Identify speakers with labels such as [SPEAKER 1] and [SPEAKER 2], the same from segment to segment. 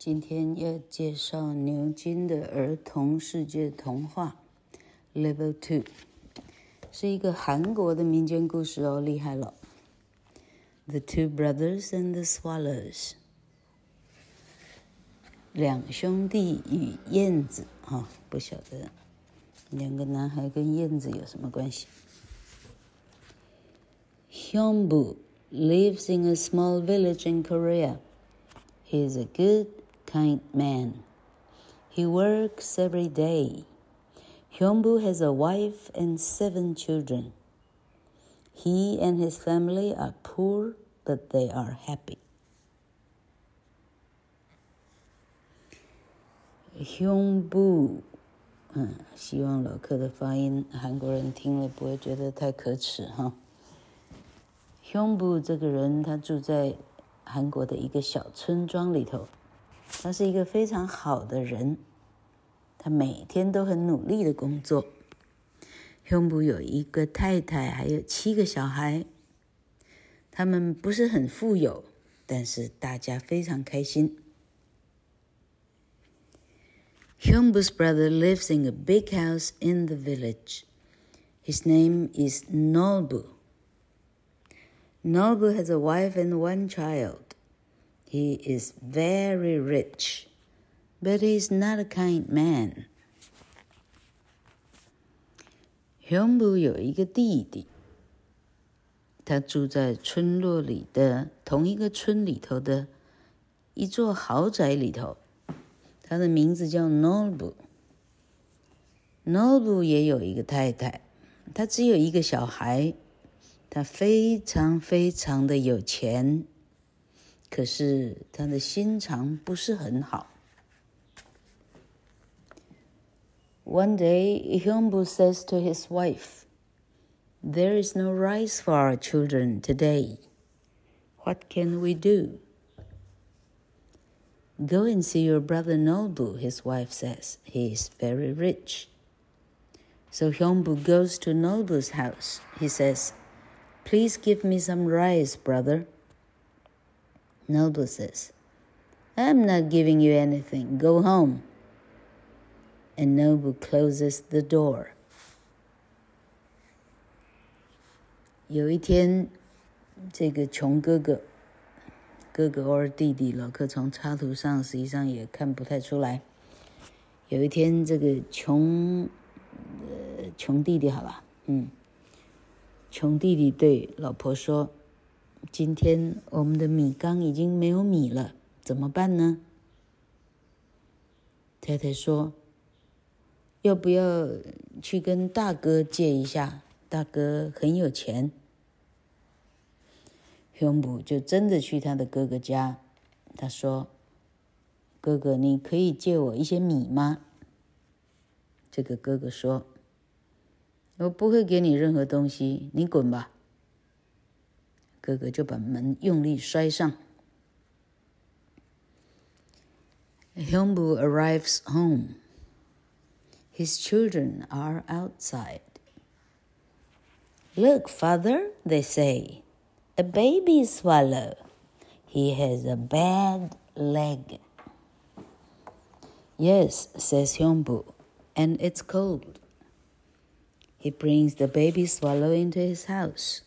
[SPEAKER 1] 今天要介绍牛津的儿童世界童话，Level Two，是一个韩国的民间故事哦，厉害了。The Two Brothers and the Swallows，两兄弟与燕子，哈、哦，不晓得两个男孩跟燕子有什么关系。Hyunbu lives in a small village in Korea. He is a good kind man. He works every day. Hyunbu has a wife and seven children. He and his family are poor, but they are happy. Hyunbu，嗯，希望老客的发音韩国人听了不会觉得太可耻哈。Hyunbu 这个人，他住在韩国的一个小村庄里头。 他是一个非常好的人，他每天都很努力的工作。胸部有一个太太，还有七个小孩。他们不是很富有，但是大家非常开心。Hyunbu's brother lives in a big house in the village. His name is Nolbu. Nolbu has a wife and one child. He is very rich, but he is not a kind man. Hyunbu 有一个弟弟，他住在村落里的同一个村里头的一座豪宅里头。他的名字叫 Nobu。Nobu 也有一个太太，他只有一个小孩，他非常非常的有钱。可是他的心肠不是很好。One day, Hyunbu says to his wife, "There is no rice for our children today. What can we do?" Go and see your brother Nolbu, his wife says. He is very rich. So Hyunbu goes to Nolbu's house. He says, "Please give me some rice, brother." Nolbu says, I'm not giving you anything. Go home. And Nolbu closes the door. 有一天，这个穷哥哥，哥哥或弟弟，老客从插图上实际上也看不太出来。有一天，这个穷，呃，穷弟弟，好吧，嗯，穷弟弟对老婆说。 今天我们的米缸已经没有米了，怎么办呢？太太说：“要不要去跟大哥借一下？大哥很有钱。”雄布就真的去他的哥哥家。他说：“哥哥，你可以借我一些米吗？”这个哥哥说：“我不会给你任何东西，你滚吧。”哥哥就把门用力摔上。Hyunbu arrives home. His children are outside. Look, father, they say, a baby swallow. He has a bad leg. Yes, says Hyunbu, and it's cold. He brings the baby swallow into his house.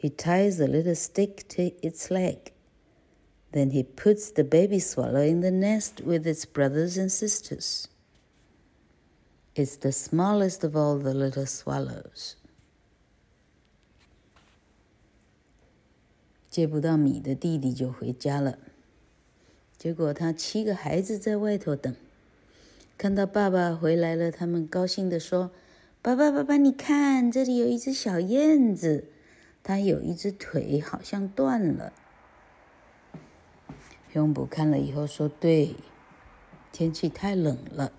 [SPEAKER 1] He ties a little stick to its leg. Then he puts the baby swallow in the nest with its brothers and sisters. It's the smallest of all the little swallows. 借不到米的弟弟就回家了。结果他七个孩子在外头等，看到爸爸回来了，他们高兴地说：“爸爸，爸爸，你看，这里有一只小燕子。” 他有一只腿好像断了。雄布看了以后说：“对，天气太冷了。”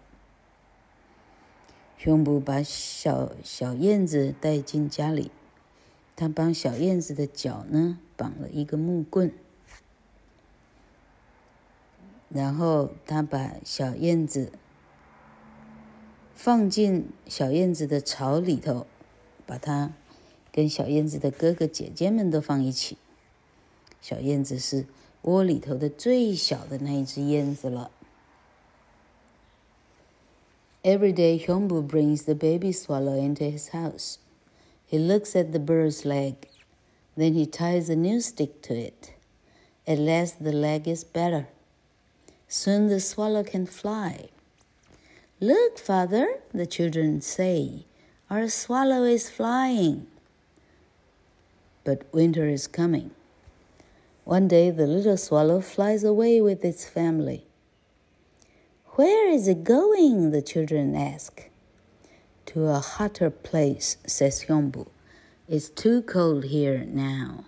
[SPEAKER 1] 雄布把小小燕子带进家里，他帮小燕子的脚呢绑了一个木棍，然后他把小燕子放进小燕子的巢里头，把它。跟小燕子的哥哥姐姐们都放一起。小燕子是 窝里头的最小的那一只燕子了。Every day, Hyungbu brings the baby swallow into his house. He looks at the bird's leg, then he ties a new stick to it. At last, the leg is better. Soon the swallow can fly. Look, father, the children say, our swallow is flying. But winter is coming. One day, the little swallow flies away with its family. Where is it going? the children ask. To a hotter place, says Hyungbu. It's too cold here now.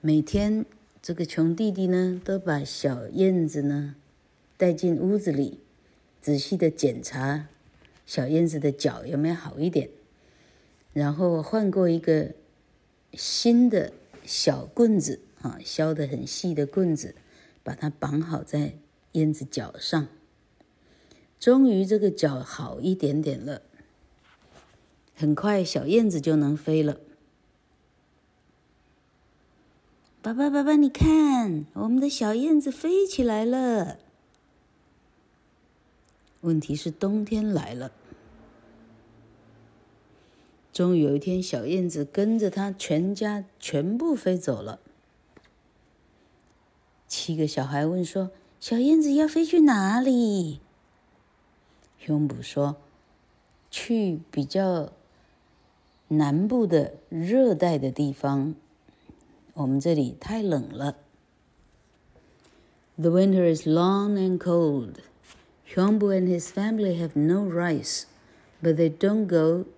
[SPEAKER 1] 每天，这个穷弟弟呢，都把小燕子呢带进屋子里，仔细的检查小燕子的脚有没有好一点， 然后换过一个新的小棍子啊，削的很细的棍子，把它绑好在。燕子脚上，终于这个脚好一点点了。很快，小燕子就能飞了。爸爸，爸爸，你看，我们的小燕子飞起来了。问题是冬天来了。终于有一天，小燕子跟着它全家全部飞走了。七个小孩问说。小燕子要飞去哪里？熊卜说：“去比较南部的热带的地方。我们这里太冷了。” The winter is long and cold. Hyungbu and his family have no rice, but they don't go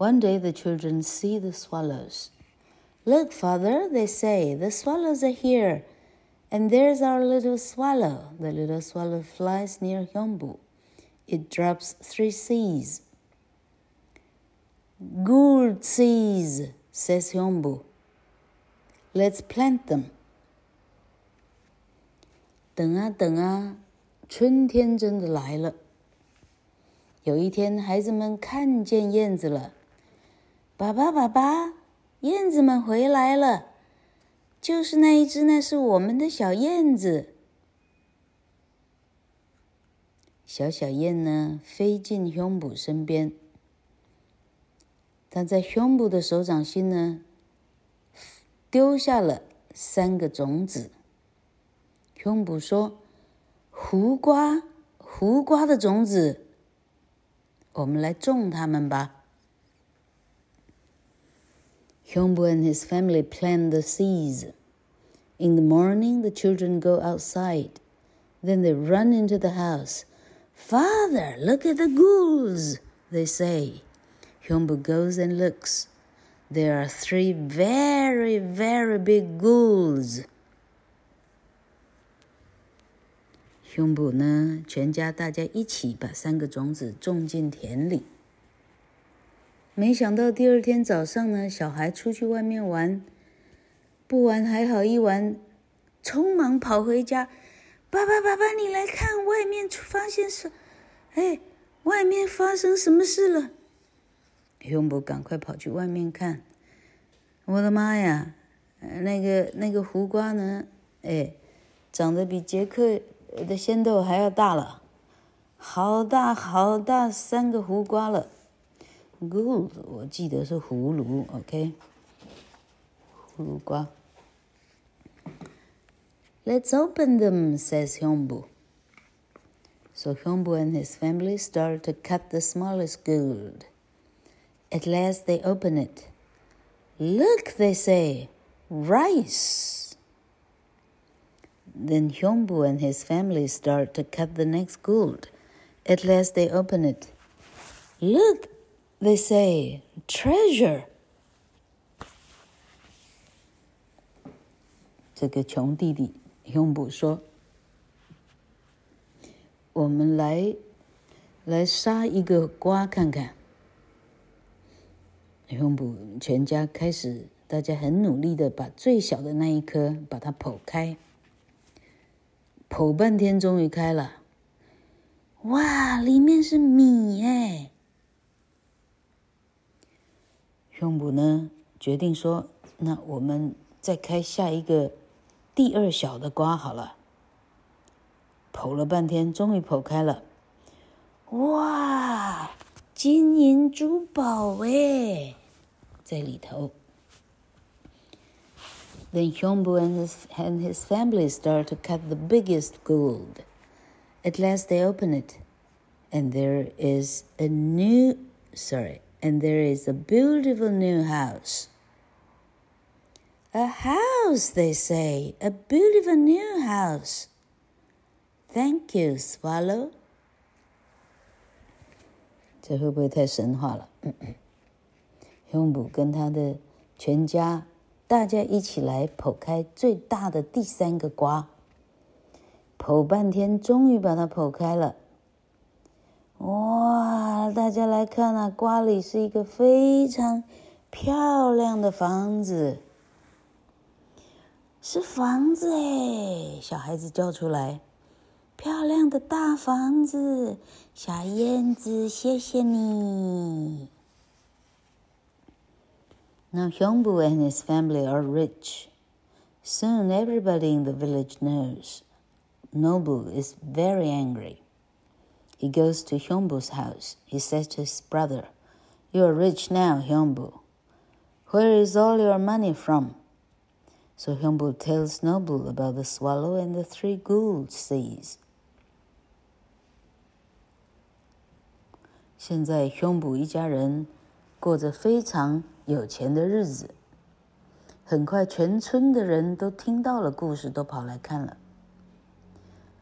[SPEAKER 1] One day, the children see the swallows. Look, father, they say, the swallows are here. And there's our little swallow. The little swallow flies near Hyungbu. It drops three seeds. Good seeds, says Hyungbu. Let's plant them. 等啊等啊，春天真的来了。有一天，孩子们看见燕子了。 爸爸，爸爸，燕子们回来了。就是那一只，那是我们的小燕子。小小燕呢，飞进胸脯身边。它在胸部的手掌心呢，丢下了三个种子。胸部说：“胡瓜，胡瓜的种子，我们来种它们吧。” Hyungbu and his family plant the seeds. In the morning, the children go outside. Then they run into the house. Father, look at the ghouls, they say. Hyungbu goes and looks. There are three very, very big ghouls. Hyungbu 呢，全家大家一起把三个种子种进田里。 没想到第二天早上呢，小孩出去外面玩，不玩还好，一玩，匆忙跑回家。爸爸，爸爸，你来看，外面发现什？哎，外面发生什么事了？雄博赶快跑去外面看。我的妈呀，那个那个胡瓜呢？哎，长得比杰克的仙豆还要大了，好大好大，三个胡瓜了。Good，我记得是葫芦，OK，葫芦瓜。Let's open them, says Hyungbu. So Hyungbu and his family start to cut the smallest gourd. At last they open it. Look, they say, rice. Then Hyungbu and his family start to cut the next gourd. At last they open it. Look, they say, treasure. 这个穷弟弟雄捕说：“我们来来杀一个瓜看看。”雄捕全家开始，大家很努力的把最小的那一颗把它剖开，剖半天终于开了。哇，里面是米哎！雄捕呢决定说：“那我们再开下一个。”第二小的瓜好了，剖了半天，终于剖开了。哇，金银珠宝哎，在里头。Then Hyungbu and his and his family start to cut the biggest gold. At last they open it, and there is a new, sorry, and there is a beautiful new house. A house, they say, a beautiful new house. Thank you, Swallow. 这会不会太神话了？雄捕跟他的全家，大家一起来剖开最大的第三个瓜，剖半天，终于把它剖开了。 哇！大家来看啊，瓜里是一个非常漂亮的房子。是房子哎！小孩子叫出来：“漂亮的大房子，小燕子，谢谢你。” Now Hyungbu and his family are rich. Soon everybody in the village knows. Nobu is very angry. He goes to Hyungbu's house. He says to his brother, "You are rich now, Hyungbu. Where is all your money from?" So Hyungbu tells Nobu about the swallow and the three gold seeds. 现在，Hyungbu 一家人过着非常有钱的日子。很快，全村的人都听到了故事，都跑来看了。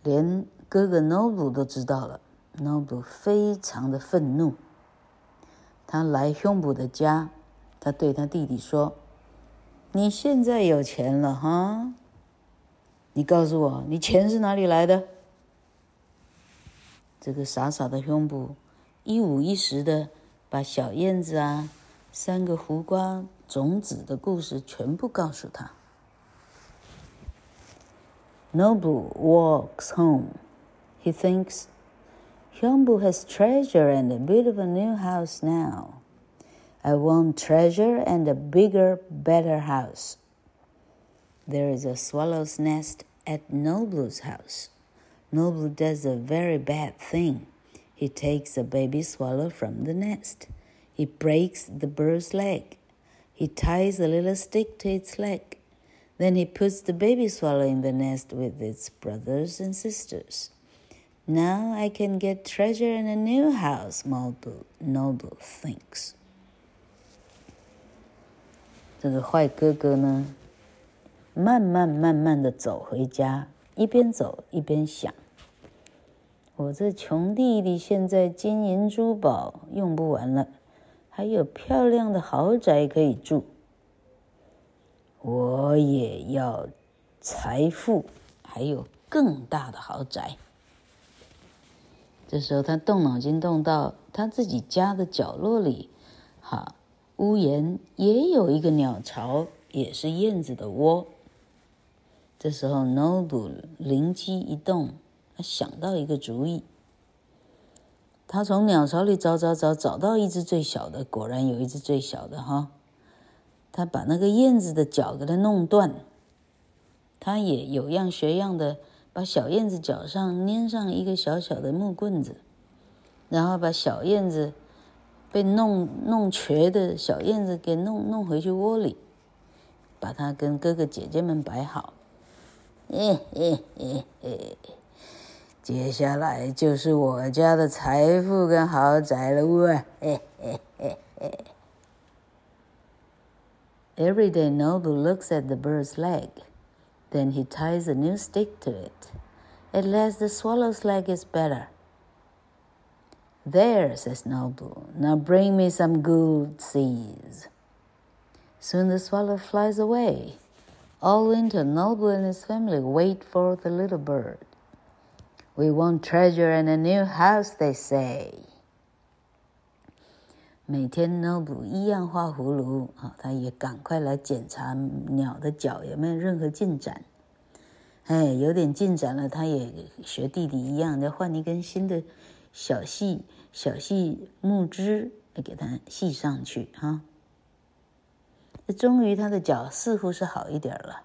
[SPEAKER 1] 连哥哥 Nobu 都知道了。 Nobu 非常的愤怒。他来胸部的家，他对他弟弟说。你现在有钱了哈？你告诉我，你钱是哪里来的？这个傻傻的胸部一五一十的把小燕子啊、三个胡瓜种子的故事全部告诉他。Nobu walks home. He thinks, Hyungbu has treasure and a beautiful new house now. I want treasure and a bigger, better house. There is a swallow's nest at Noblu's house. Noblu does a very bad thing. He takes a baby swallow from the nest. He breaks the bird's leg. He ties a little stick to its leg. Then he puts the baby swallow in the nest with its brothers and sisters. Now I can get treasure in a new house, Noble, Noble thinks. 这个坏哥哥呢，慢慢慢慢的走回家，一边走一边想：我这穷弟弟现在金银珠宝用不完了，还有漂亮的豪宅可以住，我也要财富，还有更大的豪宅。 这时候他动脑筋动到他自己家的角落里，哈。屋檐也有一个鸟巢，也是燕子的窝。这时候，Nobu 灵机一动，他想到一个主意。他从鸟巢里找找找，找到一只最小的，果然有一只最小的哈。他把那个燕子的脚给它弄断，他也有样学样的，把小燕子脚上粘上一个小小的木棍子，然后把小燕子。被弄弄瘸的小燕子给弄弄回去窝里，把它跟哥哥姐姐们摆好。哎哎哎哎，接下来就是我家的财富跟豪宅了哇！哎哎哎哎。Every day, Nobu looks at the bird's leg, then he ties a new stick to it. At last, the swallow's leg is better. There, says Nobu. Now bring me some good seeds. Soon the swallow flies away. All winter, Noble and his family wait for the little bird. We want treasure and a new house, they say. 每天呢，不一样画葫芦啊，他也赶快来检查鸟的脚有没有任何进展。哎，有点进展了，他也学弟弟一样，再换一根新的小细小细木枝来给它系上去哈。终于他的脚似乎是好一点了。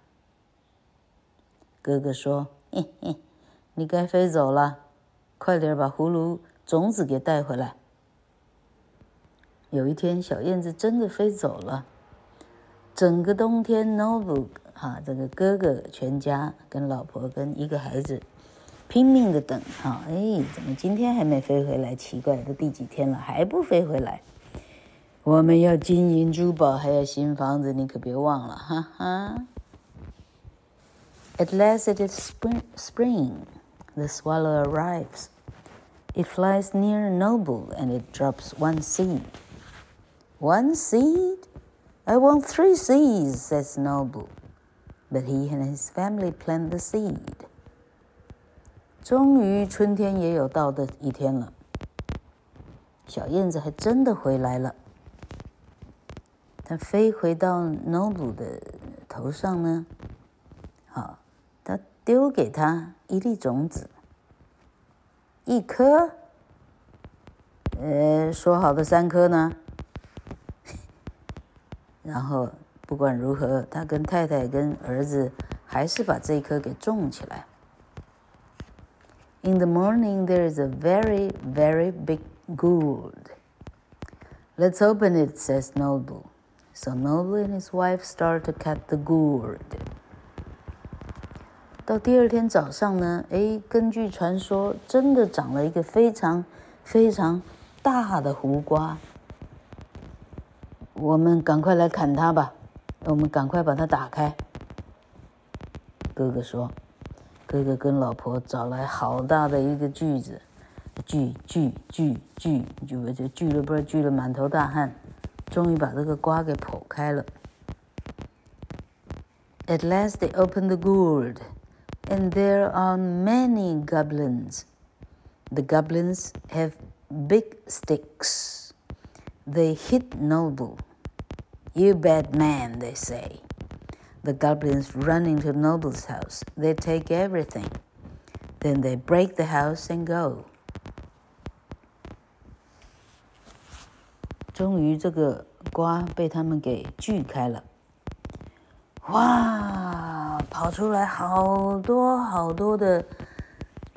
[SPEAKER 1] 哥哥说：“嘿嘿，你该飞走了，快点把葫芦种子给带回来。”有一天，小燕子真的飞走了。整个冬天，Noble 哈，这个哥哥全家跟老婆跟一个孩子拼命的等哈，哎，怎么今天还没飞回来？奇怪，都第几天了还不飞回来？我们要金银珠宝，还要新房子，你可别忘了，哈哈。At last it is spring. Spring. The swallow arrives. It flies near Noble and it drops one seed. One seed? I want three seeds, says Noble. But he and his family plant the seed. 终于春天也有到的一天了。小燕子还真的回来了。它飞回到 Noble 的头上呢，好，它丢给他一粒种子，一颗。呃，说好的三颗呢？然后不管如何，他跟太太跟儿子还是把这一颗给种起来。In the morning, there is a very, very big gourd. Let's open it, says Noble. So Noble and his wife start to cut the gourd. 到第二天早上呢，哎，根据传说，真的长了一个非常非常大的胡瓜。我们赶快来砍它吧！我们赶快把它打开。哥哥说：“哥哥跟老婆找来好大的一个锯子，锯锯锯锯，就就锯了，不知道锯了满头大汗，终于把这个瓜给剖开了。At last they open the gourd, and there are many goblins. The goblins have big sticks. They hit Noble. You bad man, they say. The goblins run into Noble's house. They take everything. Then they break the house and go. 终于，这个瓜被他们给锯开了。哇，跑出来好多好多的，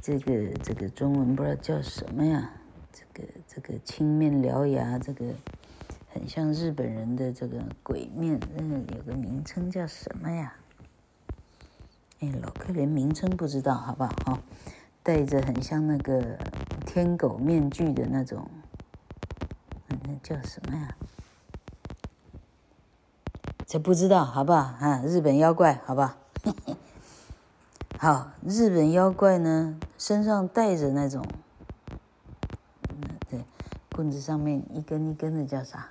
[SPEAKER 1] 这个这个中文不知道叫什么呀？这个 这个青面獠牙，这个很像日本人的这个鬼面，嗯，有个名称叫什么呀？哎，老柯连名称不知道，好不好？哈，戴着很像那个天狗面具的那种，嗯，那叫什么呀？这不知道，好不好？啊，日本妖怪，好不好？好，日本妖怪呢，身上带着那种。棍子上面一根一根的叫啥？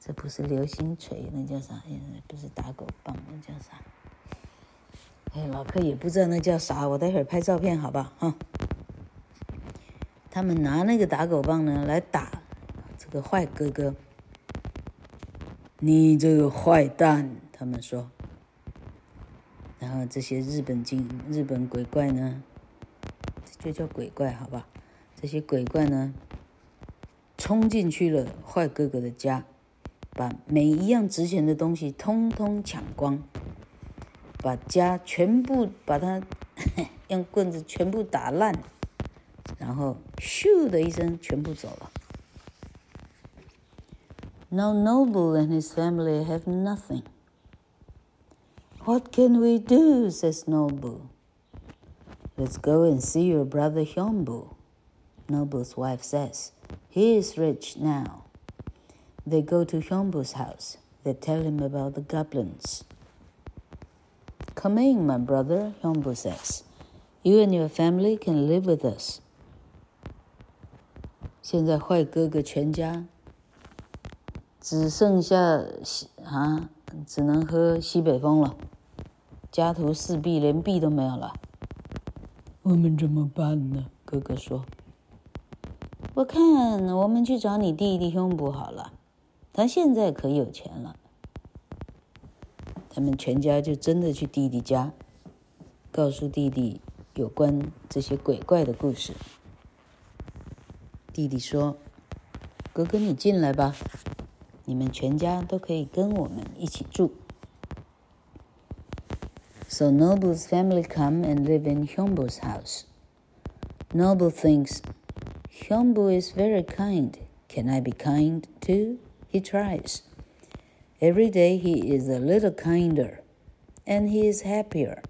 [SPEAKER 1] 这不是流星锤，那叫啥？不是打狗棒，那叫啥？哎，老柯也不知道那叫啥。我待会儿拍照片，好不好？哈。他们拿那个打狗棒呢，来打这个坏哥哥。你这个坏蛋，他们说。然后这些日本精日本鬼怪呢，这就叫鬼怪，好吧？这些鬼怪呢？冲进去了坏哥哥的家，把每一样值钱的东西通通抢光，把家全部把他用棍子全部打烂，然后咻的一声全部走了。Now Noble and his family have nothing. What can we do? says Noble. Let's go and see your brother Hyombu. Noble's wife says. He is rich now. They go to Hyombu's house. They tell him about the goblins. Come in, my brother, Hyombu says. You and your family can live with us. 现在坏哥哥全家只剩下啊 只能喝西北风了，家徒四壁，连壁都没有了。我们怎么办呢？哥哥说：“ 我看我们去找你弟弟兄不好了，他现在可有钱了。”他们全家就真的去弟弟家，告诉弟弟有关这些鬼怪的故事。弟弟说：“哥哥，你进来吧。”你们全家都可以跟我们一起住。So Noble's family come and live in Hyunbo's house. Noble thinks, Hyunbo is very kind. Can I be kind too? He tries. Every day he is a little kinder, and he is happier.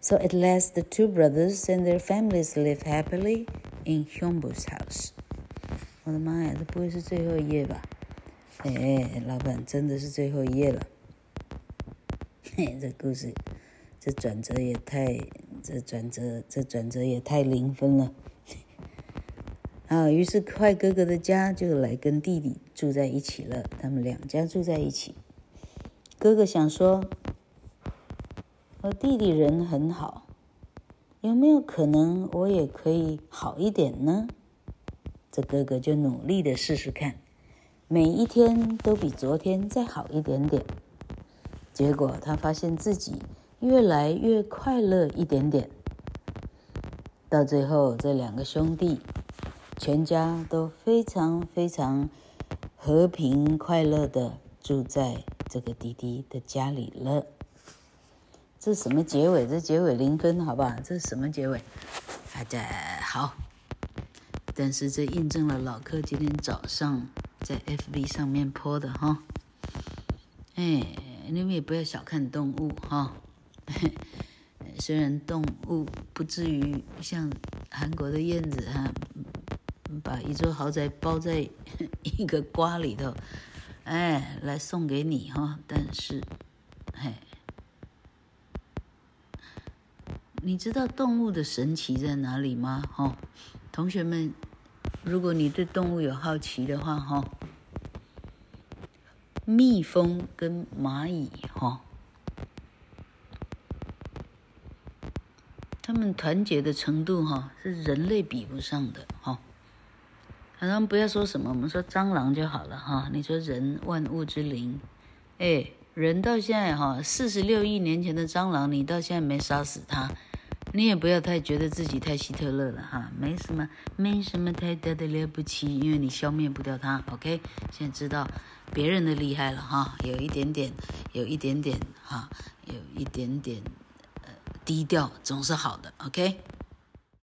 [SPEAKER 1] So at last the two brothers and their families live happily in Hyunbo's house. 我的妈呀，这不会是最后一页吧？哎，老板，真的是最后一页了。嘿，这故事，这转折也太，这转折，这转折也太零分了。 啊，于是坏哥哥的家就来跟弟弟住在一起了。他们两家住在一起。哥哥想说，我弟弟人很好，有没有可能我也可以好一点呢？这哥哥就努力的试试看。每一天都比昨天再好一点点，结果他发现自己越来越快乐一点点。到最后，这两个兄弟全家都非常非常和平快乐的住在这个弟弟的家里了。这什么结尾？这结尾零分，好不好？这是什么结尾？好的，好。但是这印证了老柯今天早上。在 FB 上面泼的哈，哎，你们也不要小看动物哈。虽然动物不至于像韩国的燕子哈，把一座豪宅包在 一个瓜里头，哎，来送给你哈，但是，哎，你知道动物的神奇在哪里吗？哈，同学们。如果你对动物有好奇的话，哈，蜜蜂跟蚂蚁，哈，他们团结的程度，哈，是人类比不上的，哈。好像不要说什么，我们说蟑螂就好了，哈。你说人万物之灵，哎，人到现在，哈，四十六亿年前的蟑螂，你到现在没杀死它。你也不要太觉得自己太希特勒了哈，没什么，没什么太大的了不起，因为你消灭不掉它。OK，现在知道别人的厉害了哈，有一点点，有一点点哈，有一点点呃低调总是好的。OK。